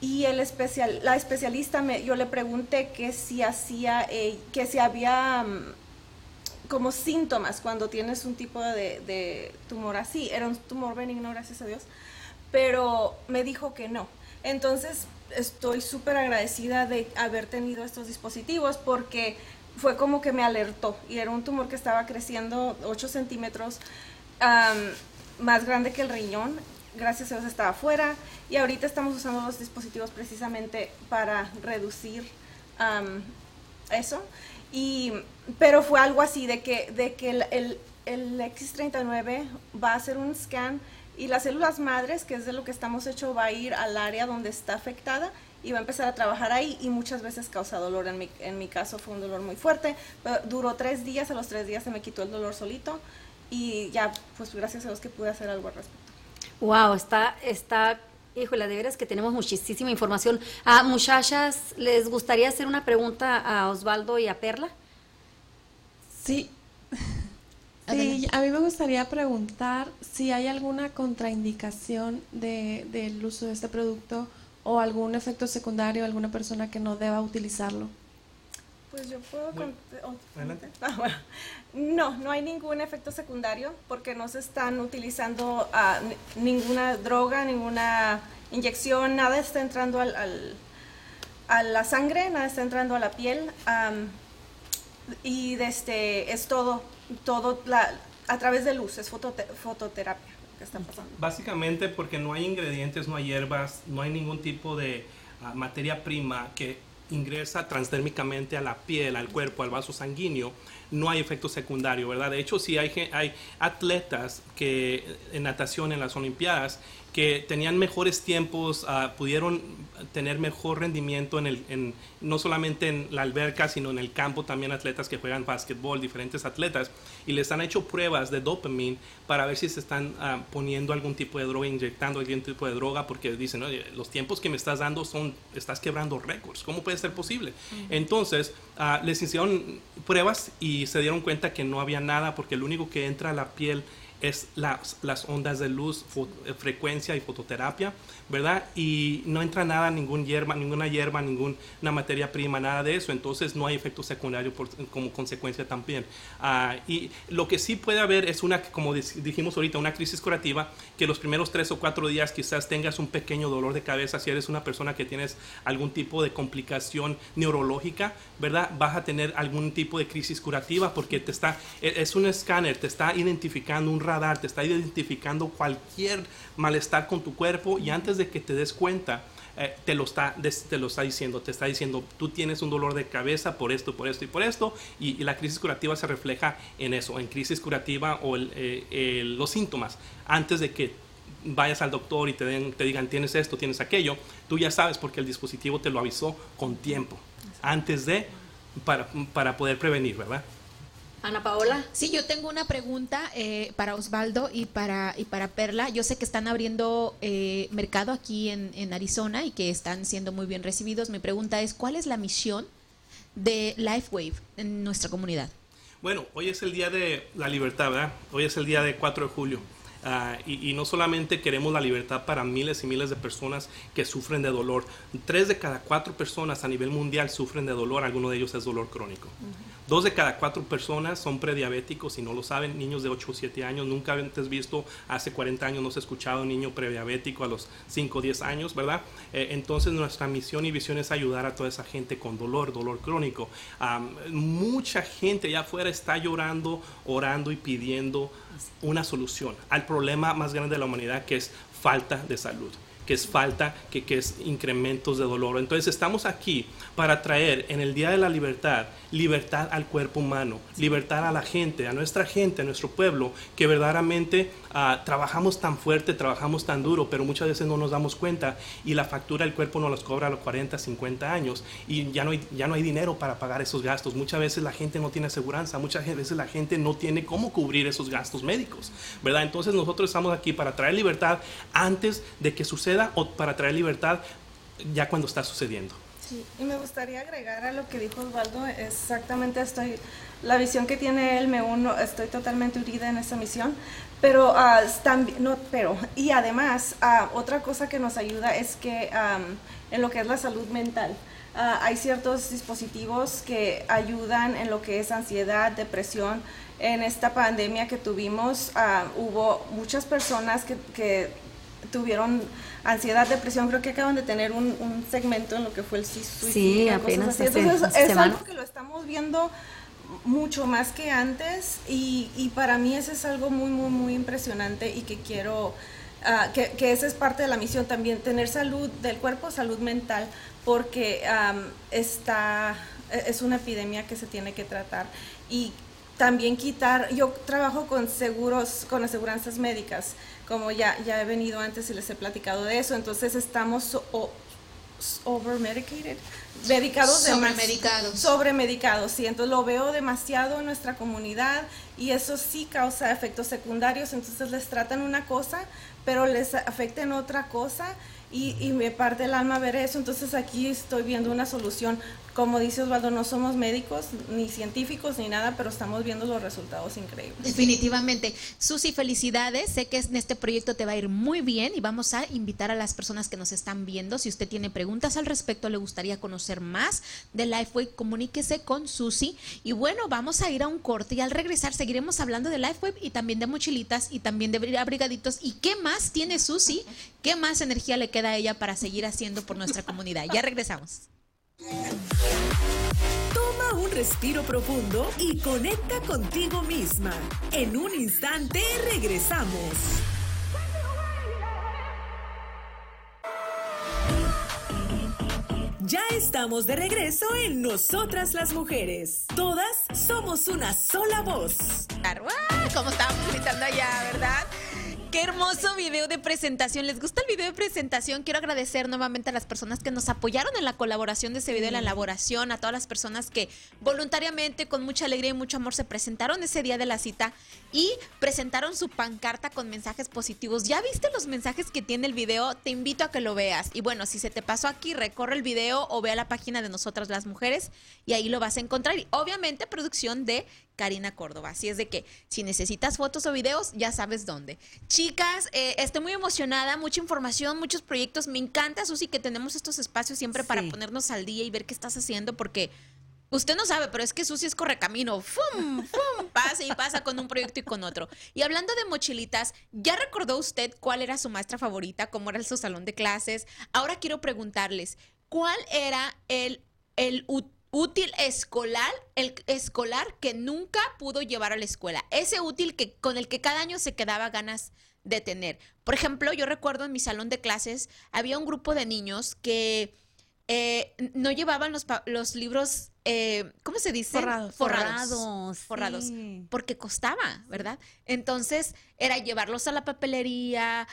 y el especial, la especialista me, yo le pregunté que si hacía, eh, que si había mm, como síntomas cuando tienes un tipo de, de tumor así. Era un tumor benigno, gracias a Dios, pero me dijo que no. Entonces estoy súper agradecida de haber tenido estos dispositivos porque fue como que me alertó y era un tumor que estaba creciendo 8 centímetros, am, más grande que el riñón. Gracias a Dios estaba afuera y ahorita estamos usando los dispositivos precisamente para reducir eso. Pero fue algo así de que, el, el, el X39 va a hacer un scan y las células madres, que es de lo que estamos hecho, va a ir al área donde está afectada y va a empezar a trabajar ahí y muchas veces causa dolor. En mi, en mi caso fue un dolor muy fuerte, pero duró tres días, a los tres días se me quitó el dolor solito y ya, pues gracias a Dios que pude hacer algo al respecto. Wow, está, está, híjole, de veras que tenemos muchísima información. Ah, muchachas, ¿les gustaría hacer una pregunta a Osvaldo y a Perla? Sí. Sí, a mí me gustaría preguntar si hay alguna contraindicación de, del uso de este producto o algún efecto secundario, alguna persona que no deba utilizarlo. Pues yo puedo... Bueno, oh, adelante. Ah, bueno. No, no hay ningún efecto secundario porque no se están utilizando ni- ninguna droga, ninguna inyección, nada está entrando al, al- a la sangre, nada está entrando a la piel. am, y desde, es todo, todo la- a través de luz, es fotote- fototerapia lo que está pasando. Básicamente porque no hay ingredientes, no hay hierbas, no hay ningún tipo de ah, materia prima que ingresa transdérmicamente a la piel, al cuerpo, al vaso sanguíneo, no hay efecto secundario, ¿verdad? De hecho, sí hay, hay atletas que en natación en las Olimpiadas que tenían mejores tiempos, ah, pudieron tener mejor rendimiento en el, en, no solamente en la alberca, sino en el campo, también atletas que juegan básquetbol, diferentes atletas, y les han hecho pruebas de dopamine para ver si se están ah, poniendo algún tipo de droga, inyectando algún tipo de droga, porque dicen, oye, los tiempos que me estás dando son, estás quebrando récords, ¿cómo puede ser posible? Entonces, ah, les hicieron pruebas y se dieron cuenta que no había nada, porque lo único que entra a la piel es las, las ondas de luz, eh, frecuencia y fototerapia, ¿verdad? Y no entra nada, ningún hierba, ninguna hierba, ninguna materia prima, nada de eso, entonces no hay efecto secundario como consecuencia también. Ah, y lo que sí puede haber es una, como dijimos ahorita, una crisis curativa, que los primeros tres o cuatro días quizás tengas un pequeño dolor de cabeza, si eres una persona que tienes algún tipo de complicación neurológica, ¿verdad? Vas a tener algún tipo de crisis curativa porque te está, e- es un escáner, te está identificando un radar, te está identificando cualquier malestar con tu cuerpo y antes de que te des cuenta, eh, te, lo está, te lo está diciendo, te está diciendo, tú tienes un dolor de cabeza por esto, por esto y por esto, y, la crisis curativa se refleja en eso, en crisis curativa o eh, los síntomas, antes de que vayas al doctor y te, den, te digan tienes esto, tienes aquello, tú ya sabes porque el dispositivo te lo avisó con tiempo, antes de, para, para poder prevenir, ¿verdad? Ana Paola. Sí, yo tengo una pregunta eh, para Osvaldo y para, y para Perla. Yo sé que están abriendo eh, mercado aquí en, en Arizona y que están siendo muy bien recibidos. Mi pregunta es, ¿cuál es la misión de LifeWave en nuestra comunidad? Bueno, hoy es el día de la libertad, ¿verdad? Hoy es el día de 4 de julio. Ah, y, y no solamente queremos la libertad para miles y miles de personas que sufren de dolor. Tres de cada cuatro personas a nivel mundial sufren de dolor, alguno de ellos es dolor crónico. Dos de cada cuatro personas son prediabéticos y no lo saben, niños de 8 o 7 años. Nunca antes visto, hace 40 años no se ha escuchado un niño prediabético a los 5 o 10 años, ¿verdad? Eh, entonces nuestra misión y visión es ayudar a toda esa gente con dolor, dolor crónico. Mucha gente allá afuera está llorando, orando y pidiendo una solución al problema más grande de la humanidad que es falta de salud que es falta, que, que es incrementos de dolor. Entonces estamos aquí para traer en el Día de la Libertad libertad al cuerpo humano, libertad a la gente, a nuestra gente, a nuestro pueblo, que verdaderamente ah, trabajamos tan fuerte, trabajamos tan duro, pero muchas veces no nos damos cuenta y la factura del cuerpo nos los cobra a los 40, 50 años y ya no hay, ya no hay dinero para pagar esos gastos. Muchas veces la gente no tiene aseguranza, muchas veces la gente no tiene cómo cubrir esos gastos médicos, ¿verdad? Entonces nosotros estamos aquí para traer libertad antes de que suceda o para traer libertad ya cuando está sucediendo. Sí, y me gustaría agregar a lo que dijo Osvaldo, exactamente estoy, la visión que tiene él, me uno, estoy totalmente unida en esa misión, pero ah, también, no, pero, y además, ah, otra cosa que nos ayuda es que am, en lo que es la salud mental, ah, hay ciertos dispositivos que ayudan en lo que es ansiedad, depresión. En esta pandemia que tuvimos, ah, hubo muchas personas que, que tuvieron ansiedad, depresión, creo que acaban de tener un, un segmento en lo que fue el suicidio. Sí, apenas así. hace Entonces, es semana. algo que lo estamos viendo mucho más que antes y, y para mí eso es algo muy, muy, muy impresionante y que quiero, ah, que, que esa es parte de la misión también, tener salud del cuerpo, salud mental, porque am, está, es una epidemia que se tiene que tratar y también quitar, yo trabajo con seguros, con aseguranzas médicas, como ya, ya he venido antes y les he platicado de eso, entonces estamos o- over medicated, medicados Sobremedicados. sobremedicados, sí, entonces lo veo demasiado en nuestra comunidad y eso sí causa efectos secundarios, entonces les tratan una cosa, pero les afecta en otra cosa y, y me parte el alma ver eso, entonces aquí estoy viendo una solución. Como dice Osvaldo, no somos médicos, ni científicos, ni nada, pero estamos viendo los resultados increíbles. Definitivamente. Susi, felicidades. Sé que en este proyecto te va a ir muy bien y vamos a invitar a las personas que nos están viendo. Si usted tiene preguntas al respecto, le gustaría conocer más de Lifeway, comuníquese con Susi. Y bueno, vamos a ir a un corte y al regresar seguiremos hablando de Lifeway y también de mochilitas y también de abrigaditos. ¿Y qué más tiene Susi? ¿Qué más energía le queda a ella para seguir haciendo por nuestra comunidad? Ya regresamos. Toma un respiro profundo y conecta contigo misma. En un instante regresamos. Ya estamos de regreso en Nosotras las Mujeres. Todas somos una sola voz. ¡ah! Como estábamos gritando allá, ¿verdad? Qué hermoso video de presentación. ¿Les gusta el video de presentación? Quiero agradecer nuevamente a las personas que nos apoyaron en la colaboración de este video, en la elaboración, a todas las personas que voluntariamente, con mucha alegría y mucho amor, se presentaron ese día de la cita y presentaron su pancarta con mensajes positivos. ¿Ya viste los mensajes que tiene el video? Te invito a que lo veas. Y bueno, si se te pasó aquí, recorre el video o ve a la página de Nosotras las Mujeres y ahí lo vas a encontrar. Y obviamente, producción de Karina Córdoba. Así es de que si necesitas fotos o videos, ya sabes dónde. Chicas, eh, estoy muy emocionada, mucha información, muchos proyectos. Me encanta, Susi, que tenemos estos espacios siempre para ponernos al día y ver qué estás haciendo, porque usted no sabe, pero es que Susi es correcamino. ¡Fum! ¡Fum! Pasa y pasa con un proyecto y con otro. Y hablando de mochilitas, ¿ya recordó usted cuál era su maestra favorita? ¿Cómo era su salón de clases? Ahora quiero preguntarles, ¿cuál era el, el útil escolar, el escolar que nunca pudo llevar a la escuela? Ese útil que, con el que cada año se quedaba ganas de tener. Por ejemplo, yo recuerdo en mi salón de clases había un grupo de niños que eh, no llevaban los, los libros, eh, ¿cómo se dice? Forrados. Forrados. Forrados, forrados, sí. Porque costaba, ¿verdad? Entonces era llevarlos a la papelería,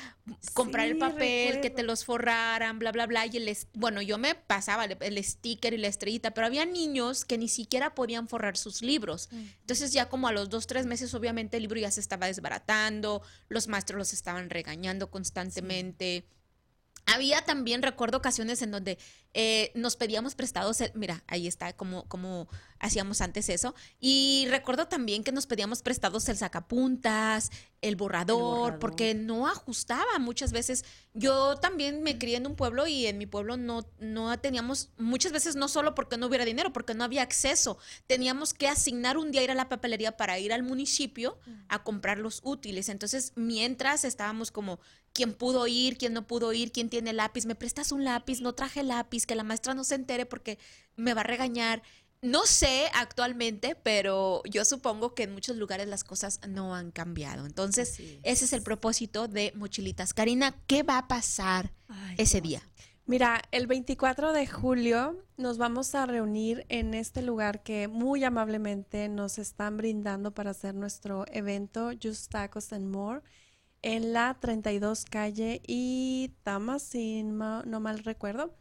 comprar el papel, que te los forraran, bla, bla, bla. Y el, bueno, yo me pasaba el, el sticker y la estrellita, pero había niños que ni siquiera podían forrar sus libros. Entonces ya como a los dos, tres meses, obviamente el libro ya se estaba desbaratando, los maestros los estaban regañando constantemente. Había también, recuerdo ocasiones en donde eh, nos pedíamos prestados, el- mira, ahí está como, como hacíamos antes eso, y recuerdo también que nos pedíamos prestados el sacapuntas, el borrador, borrador. porque no ajustaba muchas veces. Yo también me crié en un pueblo y en mi pueblo no, no teníamos, muchas veces no solo porque no hubiera dinero, porque no había acceso, teníamos que asignar un día ir a la papelería para ir al municipio a comprar los útiles. Entonces, mientras estábamos como quién pudo ir, quién no pudo ir, quién tiene lápiz, me prestas un lápiz, no traje lápiz, que la maestra no se entere porque me va a regañar. No sé actualmente, pero yo supongo que en muchos lugares las cosas no han cambiado. Entonces, ese es el propósito de Mochilitas. Karina, ¿qué va a pasar Ay, ese día? Mira, el 24 de julio nos vamos a reunir en este lugar que muy amablemente nos están brindando para hacer nuestro evento Just Tacos and More en la 32 calle y Tama, si no mal recuerdo.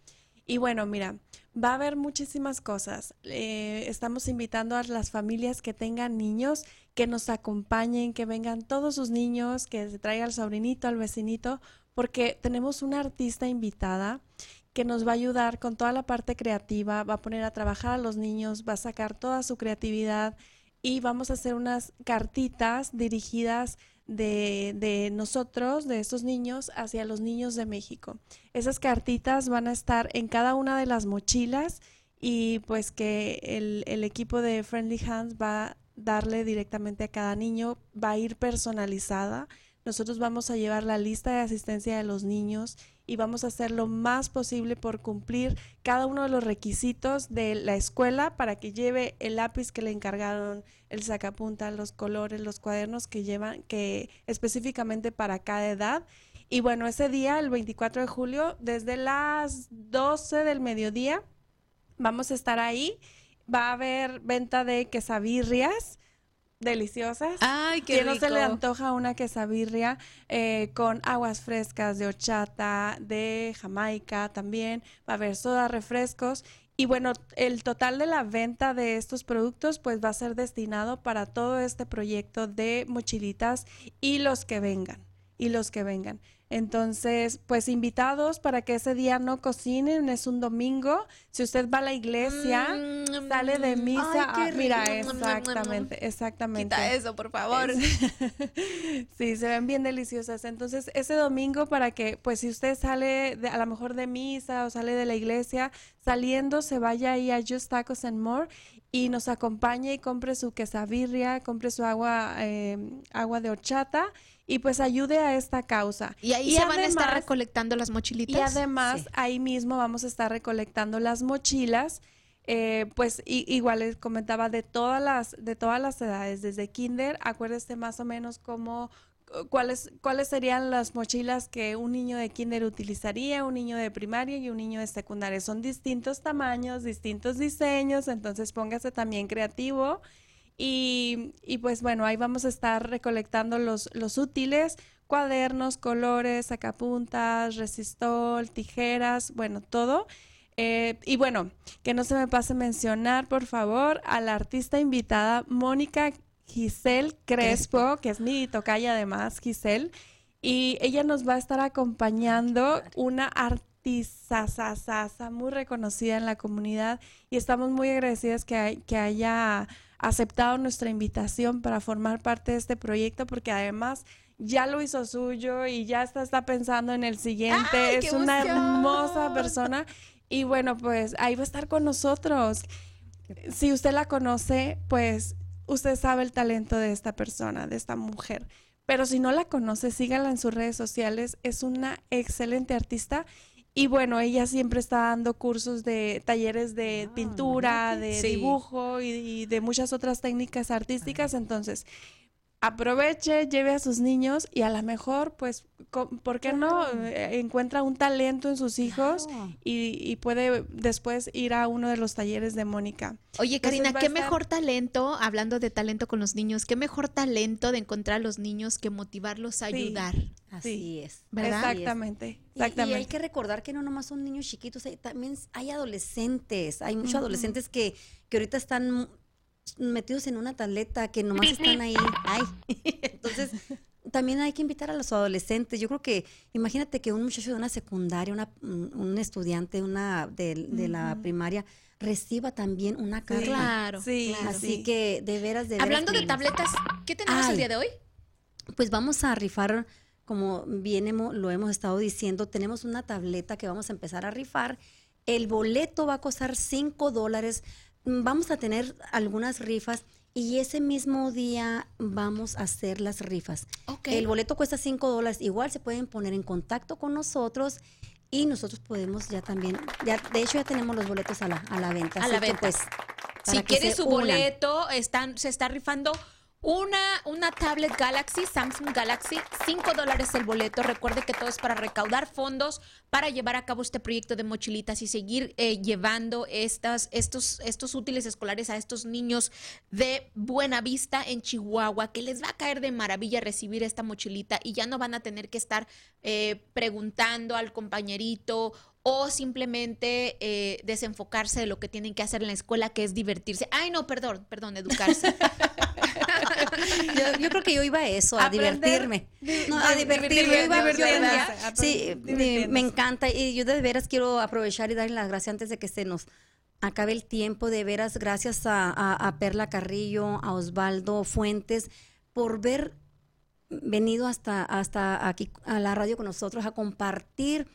Y bueno, mira, va a haber muchísimas cosas. Eh, estamos invitando a las familias que tengan niños que nos acompañen, que vengan todos sus niños, que se traiga al sobrinito, al vecinito, porque tenemos una artista invitada que nos va a ayudar con toda la parte creativa, va a poner a trabajar a los niños, va a sacar toda su creatividad y vamos a hacer unas cartitas dirigidas de, de nosotros, de estos niños, hacia los niños de México. Esas cartitas van a estar en cada una de las mochilas y pues que el, el equipo de Friendly Hands va a darle directamente a cada niño, va a ir personalizada. Nosotros vamos a llevar la lista de asistencia de los niños y vamos a hacer lo más posible por cumplir cada uno de los requisitos de la escuela para que lleve el lápiz que le encargaron, el sacapunta, los colores, los cuadernos que llevan, que específicamente para cada edad. Y bueno, ese día, el 24 de julio, desde las 12 del mediodía, vamos a estar ahí. Va a haber venta de quesabirrias deliciosas. Ay, ¿Quién no se le antoja una quesabirria eh, con aguas frescas de horchata, de Jamaica también? Va a haber soda, refrescos. Y bueno, el total de la venta de estos productos pues va a ser destinado para todo este proyecto de mochilitas y los que vengan, y los que vengan. Entonces, pues invitados para que ese día no cocinen, es un domingo. Si usted va a la iglesia, Mm, sale de misa. Ay, qué ah, mira, exactamente, exactamente. Quita eso, por favor. Sí, se ven bien deliciosas. Entonces, ese domingo para que, pues si usted sale de- a lo mejor de misa o sale de la iglesia, saliendo se vaya ahí a Just Tacos and More y nos acompañe y compre su quesabirria, compre su agua, eh, agua de horchata y pues ayude a esta causa. Y ahí Y se van a estar además- recolectando las Y mochilitas. además Sí. ahí mismo vamos a estar recolectando las mochilas, eh, pues i- igual les comentaba de todas las de todas las edades, desde kinder, acuérdese más o menos cómo cu- cuáles cuáles serían las mochilas que un niño de kinder utilizaría, un niño de primaria y un niño de secundaria. Son distintos tamaños, distintos diseños, entonces póngase también creativo. Y, y pues bueno, ahí vamos a estar recolectando los, los útiles, cuadernos, colores, sacapuntas, resistol, tijeras, bueno, todo. Eh, y bueno, que no se me pase mencionar, por favor, a la artista invitada Mónica Giselle Crespo, que es mi tocaya además, Giselle. Y ella nos va a estar acompañando, una artista muy reconocida en la comunidad y estamos muy agradecidas que, hay- que haya aceptado nuestra invitación para formar parte de este proyecto porque además ya lo hizo suyo y ya está, está pensando en el siguiente. ¡Ay, es una emoción! hermosa persona y bueno, pues ahí va a estar con nosotros. Si usted la conoce, pues usted sabe el talento de esta persona, de esta mujer. Pero si no la conoce, sígala en sus redes sociales. Es una excelente artista. Y bueno, ella siempre está dando cursos de talleres de Ah, pintura, de Sí. dibujo y, y de muchas otras técnicas artísticas. Entonces, aproveche, lleve a sus niños y a lo mejor, pues, co- ¿por qué no? Eh, encuentra un talento en sus hijos Claro. y, y puede después ir a uno de los talleres de Mónica. Oye, Karina, qué estar- mejor talento, hablando de talento con los niños, qué mejor talento de encontrar a los niños que motivarlos a Sí. ayudar. Así es. ¿Verdad? Es. Exactamente, Y- Y, exactamente. hay que recordar que no nomás son niños chiquitos, hay- también hay adolescentes, hay muchos adolescentes que, que ahorita están metidos en una tableta, que nomás están ahí. Ay. Entonces, también hay que invitar a los adolescentes. Yo creo que, imagínate que un muchacho de una secundaria, una, un un estudiante una de, de la primaria, reciba también una carta. Claro. Sí, Así sí. que, de veras, de veras Hablando de tabletas, ¿qué tenemos el día de hoy? pues vamos a rifar, como bien hemo- lo hemos estado diciendo, tenemos una tableta que vamos a empezar a rifar. El boleto va a costar 5 dólares. Vamos a tener algunas rifas y ese mismo día vamos a hacer las rifas. El boleto cuesta 5 dólares. Igual se pueden poner en contacto con nosotros y nosotros podemos ya también, ya, de hecho ya tenemos los boletos a la, a la venta. A la que, venta. pues, Si para que quiere se su unan. boleto, están, se está rifando una, una tablet Galaxy, Samsung Galaxy, 5 dólares el boleto. Recuerde que todo es para recaudar fondos para llevar a cabo este proyecto de mochilitas y seguir eh, llevando estas, estos, estos útiles escolares a estos niños de Buena Vista en Chihuahua, que les va a caer de maravilla recibir esta mochilita y ya no van a tener que estar eh, preguntando al compañerito o simplemente eh, desenfocarse de lo que tienen que hacer en la escuela, que es divertirse. Ay, no, perdón, perdón, educarse. Yo, yo creo que yo iba a eso, a Aprender- divertirme. No, a di- divertirme. divertir- yo iba- yo divertirse, aprendí- aprend- Sí, me, encanta y yo de veras quiero aprovechar y darle las gracias antes de que se nos acabe el tiempo. De veras, gracias a, a- a Perla Carrillo, a Osvaldo Fuentes, por ver venido hasta, hasta aquí a la radio con nosotros a compartir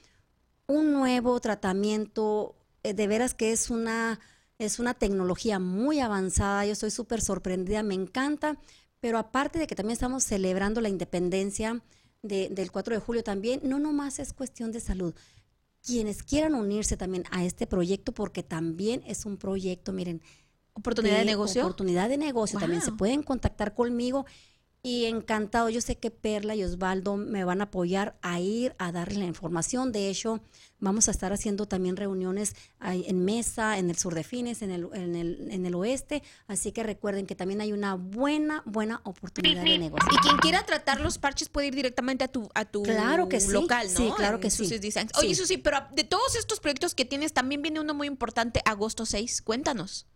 un nuevo tratamiento. eh, de veras que es una, es una tecnología muy avanzada. Yo estoy súper sorprendida, me encanta. Pero aparte de que también estamos celebrando la independencia de- del 4 de julio también, no nomás es cuestión de salud. Quienes quieran unirse también a este proyecto, porque también es un proyecto, miren, ¿Oportunidad de negocio? Oportunidad de negocio. También se pueden contactar conmigo y encantado. Yo sé que Perla y Osvaldo me van a apoyar a ir a darles la información. De hecho, vamos a estar haciendo también reuniones en mesa, en el sur de Fines, en el, en el, en el oeste. Así que recuerden que también hay una buena, buena oportunidad de negocio. Y quien quiera tratar los parches puede ir directamente a tu, a tu Claro que sí. local, ¿no? Sí, claro En que sí. Designs. Oye, Sí. Susi, pero de todos estos proyectos que tienes, también viene uno muy importante, agosto 6. Cuéntanos.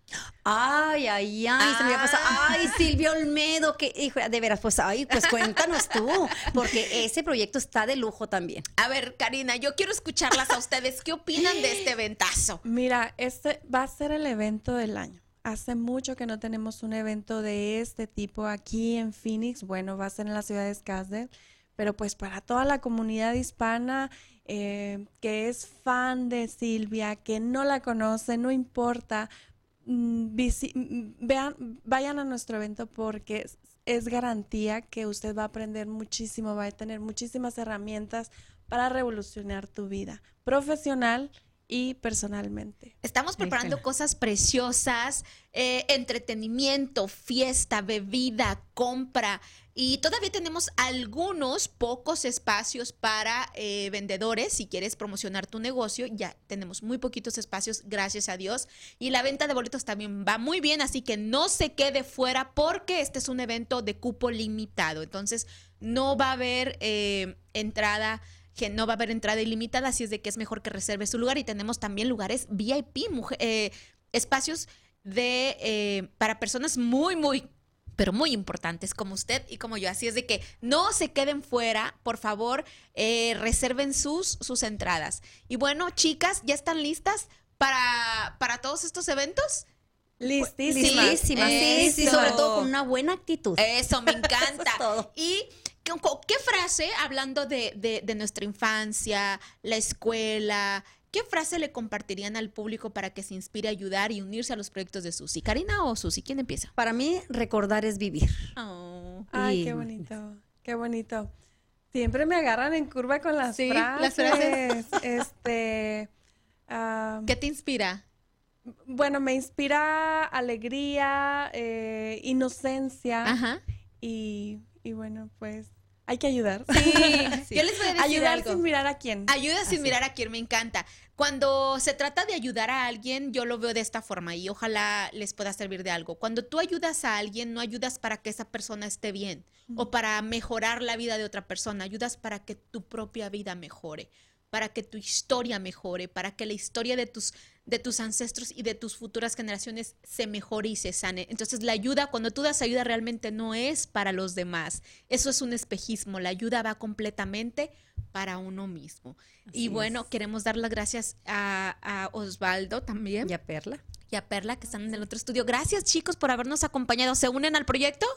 Ay, ay, ay, se me había pasado. Ah. Ay, Silvia Olmedo, que hijo, de veras, pues, ay, pues cuéntanos tú, porque ese proyecto está de lujo también. A ver, Karina, yo quiero escucharlas ustedes. ¿Qué opinan de este ventazo? Mira, este va a ser el evento del año. Hace mucho que no tenemos un evento de este tipo aquí en Phoenix. Bueno, va a ser en la ciudad de Scottsdale, pero pues para toda la comunidad hispana eh, que es fan de Silvia, que no la conoce, no importa, mm, mm, vean, vayan a nuestro evento porque es garantía que usted va a aprender muchísimo, va a tener muchísimas herramientas para revolucionar tu vida profesional y personalmente. Estamos preparando cosas preciosas, eh, entretenimiento, fiesta, bebida, compra. Y todavía tenemos algunos pocos espacios para eh, vendedores. Si quieres promocionar tu negocio, ya tenemos muy poquitos espacios, gracias a Dios. Y la venta de boletos también va muy bien, así que no se quede fuera porque este es un evento de cupo limitado. Entonces, no va a haber eh, entrada que no va a haber entrada ilimitada, así es de que es mejor que reserve su lugar y tenemos también lugares VIP, mujer- eh, espacios de eh, para personas muy, muy pero muy importantes como usted y como yo. Así es de que no se queden fuera, por favor, eh, reserven sus, sus entradas. Y bueno, chicas, ¿ya están listas para, para todos estos eventos? Listísima. Listísima, sí, sí, Eso. sobre todo con una buena actitud. Eso, me encanta. todo. Y ¿qué, qué frase, hablando de, de- de nuestra infancia, la escuela, qué frase le compartirían al público para que se inspire a ayudar y unirse a los proyectos de Susi? ¿Karina o Susi? ¿Quién empieza? Para mí, recordar es vivir. Oh. Ay, Y- qué bonito, qué bonito. Siempre me agarran en curva con las Sí, frases. las frases. Este, ¿Qué te inspira? bueno, me inspira alegría, eh, inocencia Ajá. y, y bueno, pues hay que ayudar. Sí, yo les voy a decir Ayudar algo. sin mirar a quién. Ayuda sin mirar a quién me encanta. Cuando se trata de ayudar a alguien, yo lo veo de esta forma y ojalá les pueda servir de algo. Cuando tú ayudas a alguien, no ayudas para que esa persona esté bien o para mejorar la vida de otra persona, ayudas para que tu propia vida mejore, para que tu historia mejore, para que la historia de tus de tus ancestros y de tus futuras generaciones se mejore y se sane. Entonces la ayuda, cuando tú das ayuda realmente no es para los demás. Eso es un espejismo. La ayuda va completamente para uno mismo. y bueno, queremos dar las gracias a, a Osvaldo también Y a Perla. y a Perla que están en el otro estudio. Gracias chicos por habernos acompañado. ¿Se unen al proyecto?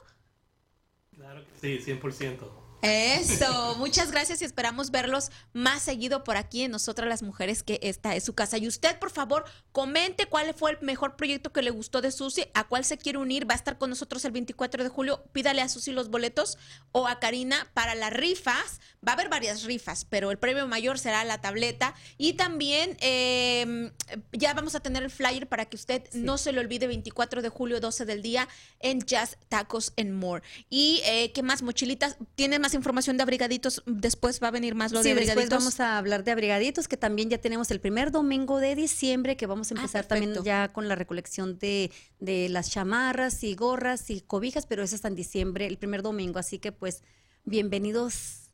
Claro que sí, 100%. Eso, muchas gracias y esperamos verlos más seguido por aquí en Nosotras las Mujeres, que esta es su casa. Y usted, por favor, comente cuál fue el mejor proyecto que le gustó de Susi, a cuál se quiere unir. Va a estar con nosotros el 24 de julio. Pídale a Susi los boletos o a Karina para las rifas. Va a haber varias rifas, pero el premio mayor será la tableta. Y también eh, ya vamos a tener el flyer para que usted no se le olvide 24 de julio, 12 del día en Jazz Tacos and More. Y eh, qué más, mochilitas. ¿Tiene más información de abrigaditos? Después va a venir más lo Sí, de después abrigaditos. vamos a hablar de abrigaditos, que también ya tenemos el primer domingo de diciembre, que vamos a Ah, empezar también ya con la recolección de, de las chamarras y gorras y cobijas, pero eso está en diciembre, el primer domingo. Así que pues, bienvenidos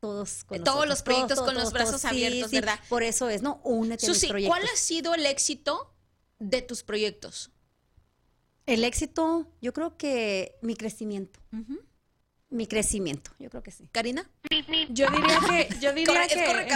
todos con todos nosotros, los proyectos con los brazos sí, abiertos, sí, ¿verdad? Por eso es, ¿no? Únete a mis Susi, proyectos. ¿cuál ha sido el éxito de tus proyectos? El éxito, yo creo que mi crecimiento. Mi crecimiento, yo creo que sí. Karina. Yo diría que, yo diría Corre- que corre.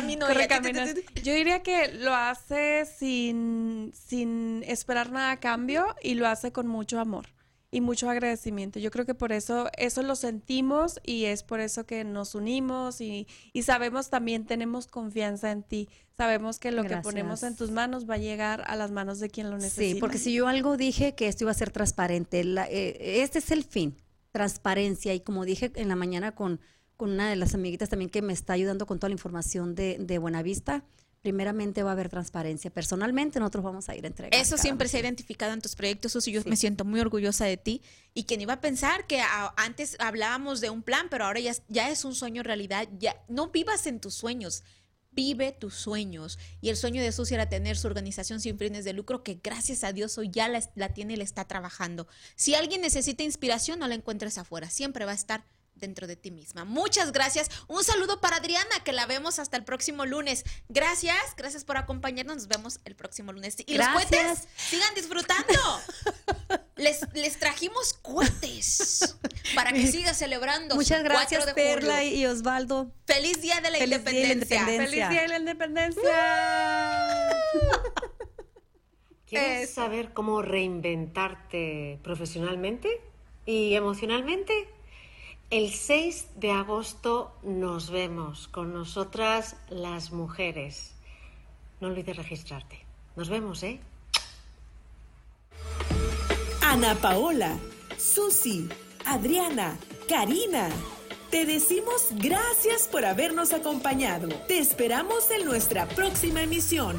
Yo diría que lo hace sin, sin esperar nada a cambio y lo hace con mucho amor y mucho agradecimiento. Yo creo que por eso, eso lo sentimos y es por eso que nos unimos y, y sabemos también, tenemos confianza en ti. Sabemos que lo que ponemos en tus manos va a llegar a las manos de quien lo necesita. Sí, porque si yo algo dije que esto iba a ser transparente, la- eh, este es el fin, transparencia. Y como dije en la mañana con, con una de las amiguitas también que me está ayudando con toda la información de, de Buenavista, primeramente va a haber transparencia. Personalmente nosotros vamos a ir a entregar. Eso siempre se ha identificado en tus proyectos, Susi. Yo Sí. me siento muy orgullosa de ti. Y quien iba a pensar que a- antes hablábamos de un plan, pero ahora ya, es- ya es un sueño realidad. Ya no vivas en tus sueños. Vive tus sueños. Y el sueño de Susi era tener su organización sin fines de lucro, que gracias a Dios hoy ya la, la tiene y la está trabajando. Si alguien necesita inspiración, no la encuentres afuera. Siempre va a estar dentro de ti misma. Muchas gracias. Un saludo para Adriana, que la vemos hasta el próximo lunes. Gracias, gracias por acompañarnos. Nos vemos el próximo lunes. Y los cohetes, sigan disfrutando. Les, les trajimos cohetes para que siga celebrando. Muchas 4 gracias, de Perla julio. y Osvaldo. Feliz Día de la Feliz Día de la Independencia. Independencia. ¡Feliz Día de la Independencia! ¿Quieres saber cómo reinventarte profesionalmente y emocionalmente? El 6 de agosto nos vemos con nosotras las mujeres. No olvides registrarte. Nos vemos, ¿eh? Ana Paola, Susi, Adriana, Karina. Te decimos gracias por habernos acompañado. Te esperamos en nuestra próxima emisión.